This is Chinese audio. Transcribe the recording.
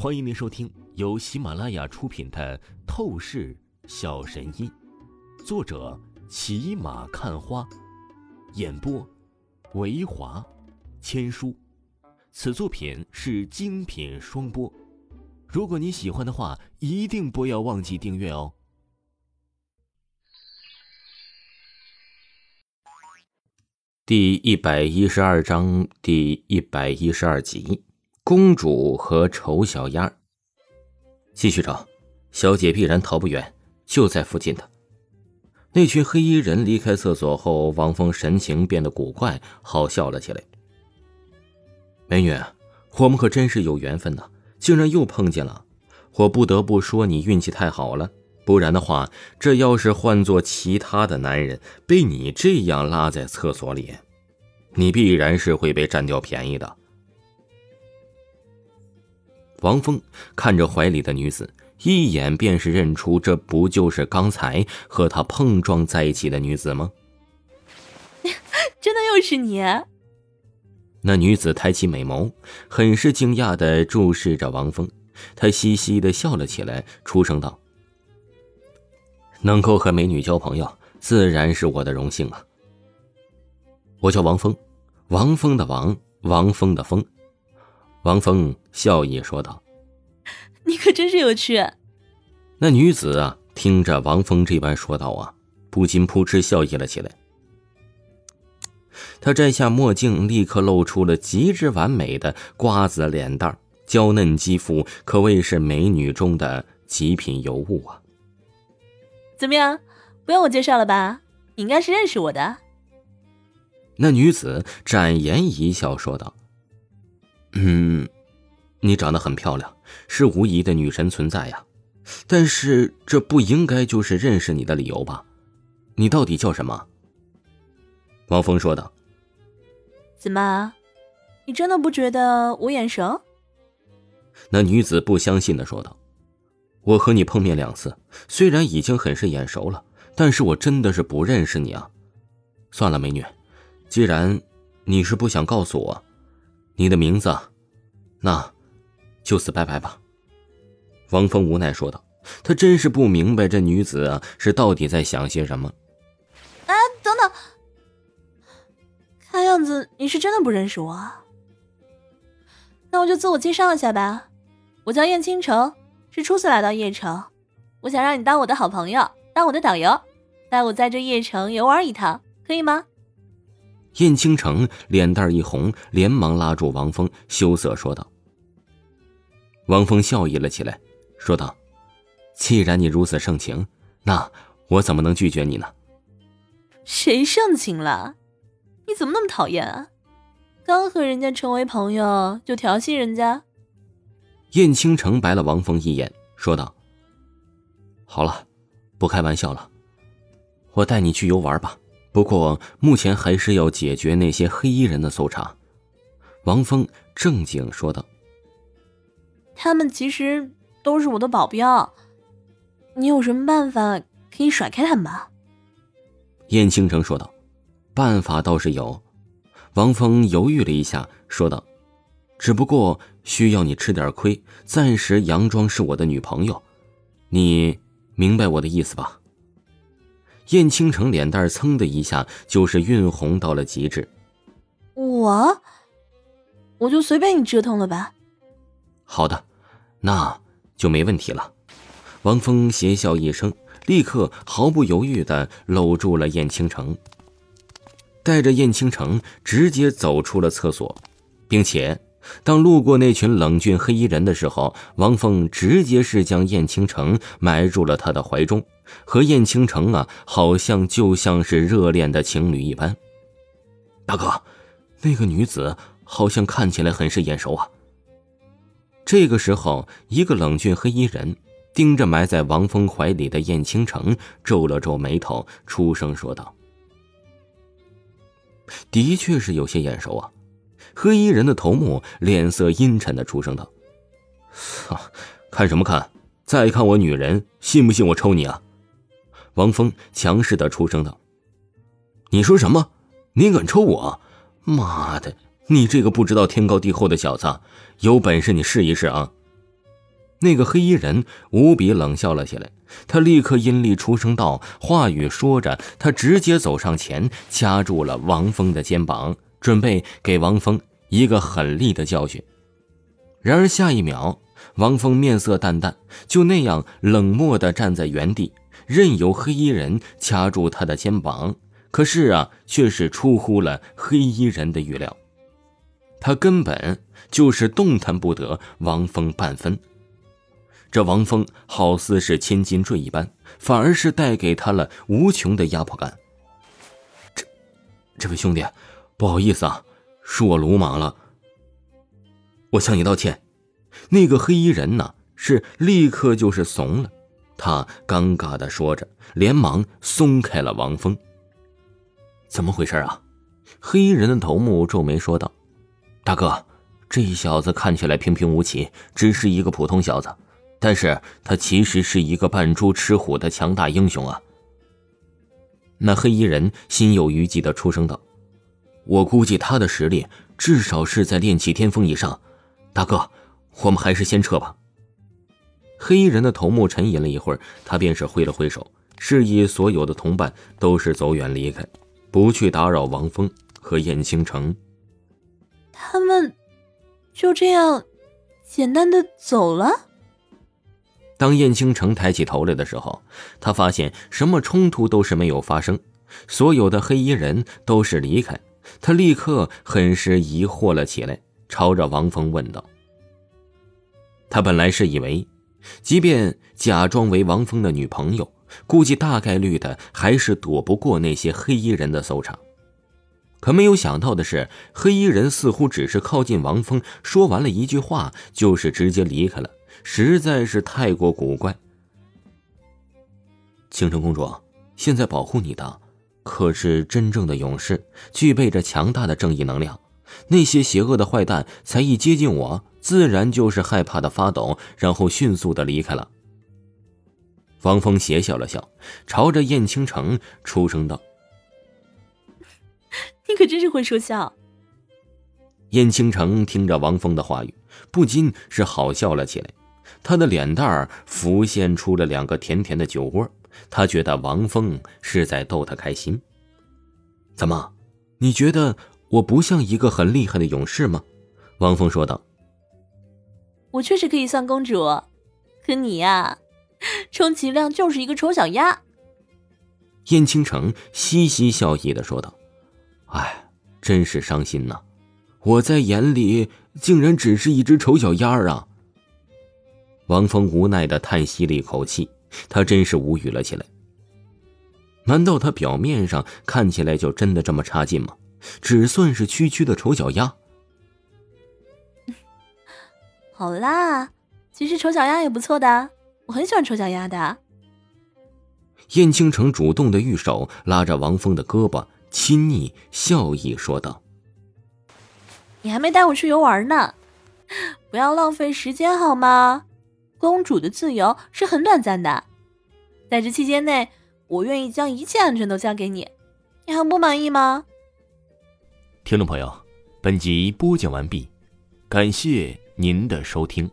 欢迎您收听由喜马拉雅出品的《透视小神医》，作者骑马看花，演播维华千书。此作品是精品双播。如果你喜欢的话，一定不要忘记订阅哦。第一百一十二章第一百一十二集：公主和丑小鸭。继续找，小姐必然逃不远，就在附近的。那群黑衣人离开厕所后，王峰神情变得古怪，好笑了起来。美女，我们可真是有缘分呐，竟然又碰见了。我不得不说，你运气太好了。不然的话，这要是换做其他的男人，被你这样拉在厕所里，你必然是会被占掉便宜的。王峰看着怀里的女子，一眼便是认出，这不就是刚才和他碰撞在一起的女子吗？真的又是你？那女子抬起美眸，很是惊讶的注视着王峰，她嘻嘻的笑了起来，出声道。能够和美女交朋友，自然是我的荣幸啊。我叫王峰，王峰的王，王峰的峰。王峰笑意说道：“你可真是有趣。”那女子啊，听着王峰这般说道啊，不禁扑哧笑意了起来。她摘下墨镜，立刻露出了极之完美的瓜子脸蛋娇嫩肌肤可谓是美女中的极品尤物啊。怎么样，不用我介绍了吧？你应该是认识我的。那女子展颜一笑说道：“嗯，你长得很漂亮，是无疑的女神存在呀。但是这不应该就是认识你的理由吧？你到底叫什么？”王峰说道：“怎么，你真的不觉得我眼熟？”那女子不相信的说道。我和你碰面两次，虽然已经很是眼熟了，但是我真的是不认识你啊！算了，美女，既然你是不想告诉我你的名字，那就此拜拜吧。”王峰无奈说道。他真是不明白这女子啊是到底在想些什么。哎，等等，看样子你是真的不认识我。那我就自我介绍一下吧，我叫燕倾城。是初次来到邺城，我想让你当我的好朋友，当我的导游，带我在这邺城游玩一趟，可以吗？燕倾城脸蛋一红，连忙拉住王峰，羞涩说道。王峰笑意了起来，说道：“既然你如此盛情，那我怎么能拒绝你呢？”谁盛情了？你怎么那么讨厌啊？刚和人家成为朋友就调戏人家？燕青城白了王峰一眼，说道：“好了，不开玩笑了，我带你去游玩吧。不过目前还是要解决那些黑衣人的搜查。”王峰正经说道：“他们其实都是我的保镖，你有什么办法可以甩开他们吧？”燕倾城说道：“办法倒是有。”王峰犹豫了一下，说道。只不过需要你吃点亏，暂时佯装是我的女朋友，你明白我的意思吧？燕倾城脸蛋噌的一下就是晕红到了极致。我，我就随便你折腾了吧。好的，那就没问题了。王峰邪笑一声，立刻毫不犹豫的搂住了燕倾城，带着燕倾城直接走出了厕所，并且。当路过那群冷峻黑衣人的时候，王峰直接是将燕倾城埋入了他的怀中，和燕倾城啊，好像就像是热恋的情侣一般。大哥，那个女子好像看起来很是眼熟啊。这个时候，一个冷峻黑衣人盯着埋在王峰怀里的燕倾城，皱了皱眉头，出声说道：“的确是有些眼熟啊。”黑衣人的头目脸色阴沉的出声道：“看什么看？再看我女人，信不信我抽你啊？”王峰强势的出声道：“你说什么？你敢抽我？妈的！你这个不知道天高地厚的小子，有本事你试一试啊！”那个黑衣人无比冷笑了起来，他立刻阴厉出声道：“话语说着，他直接走上前，掐住了王峰的肩膀，准备给王峰一个狠厉的教训。”然而下一秒，王峰面色淡淡，就那样冷漠地站在原地，任由黑衣人掐住他的肩膀。可是啊，却是出乎了黑衣人的预料，他根本就是动弹不得王峰半分。这王峰好似是千斤坠一般，反而是带给他了无穷的压迫感。这，这位兄弟，不好意思啊，是我鲁莽了，我向你道歉。那个黑衣人呢，是立刻就是怂了，他尴尬的说着，连忙松开了王峰。怎么回事啊？黑衣人的头目皱眉说道：“大哥，这小子看起来平平无奇，只是一个普通小子。”但是他其实是一个扮猪吃虎的强大英雄啊！那黑衣人心有余悸的出声道：“我估计他的实力至少是在炼气巅峰以上。大哥，我们还是先撤吧。”黑衣人的头目沉吟了一会儿，他便是挥了挥手，示意所有的同伴都是走远离开，不去打扰王峰和燕青城。他们就这样简单的走了。当燕青城抬起头来的时候，他发现什么冲突都是没有发生，所有的黑衣人都是离开。他立刻很是疑惑了起来，朝着王峰问道：“他本来是以为，即便假装为王峰的女朋友，估计大概率的还是躲不过那些黑衣人的搜查。可没有想到的是，黑衣人似乎只是靠近王峰，说完了一句话，就是直接离开了。”实在是太过古怪。青城公主，现在保护你的可是真正的勇士，具备着强大的正义能量。那些邪恶的坏蛋才一接近我，自然就是害怕的发抖，然后迅速的离开了。王峰邪笑了笑，朝着燕青城出声道：“你可真是会说笑。”燕青城听着王峰的话语，不禁是好笑了起来。他的脸蛋儿浮现出了两个甜甜的酒窝，他觉得王峰是在逗他开心。怎么，你觉得我不像一个很厉害的勇士吗？王峰说道。我确实可以算公主，可你呀，充其量就是一个丑小鸭。燕青城嘻嘻笑意的说道：“哎，真是伤心呐，我在眼里竟然只是一只丑小鸭啊！”王峰无奈的叹息了一口气，他真是无语了起来。难道他表面上看起来就真的这么差劲吗？只算是区区的丑小鸭。好啦，其实丑小鸭也不错的，我很喜欢丑小鸭的。燕青城主动的玉手拉着王峰的胳膊，亲昵笑意说道：“你还没带我去游玩呢，不要浪费时间好吗？”公主的自由是很短暂的，在这期间内，我愿意将一切安全都交给你，你很不满意吗？听众朋友，本集播讲完毕，感谢您的收听。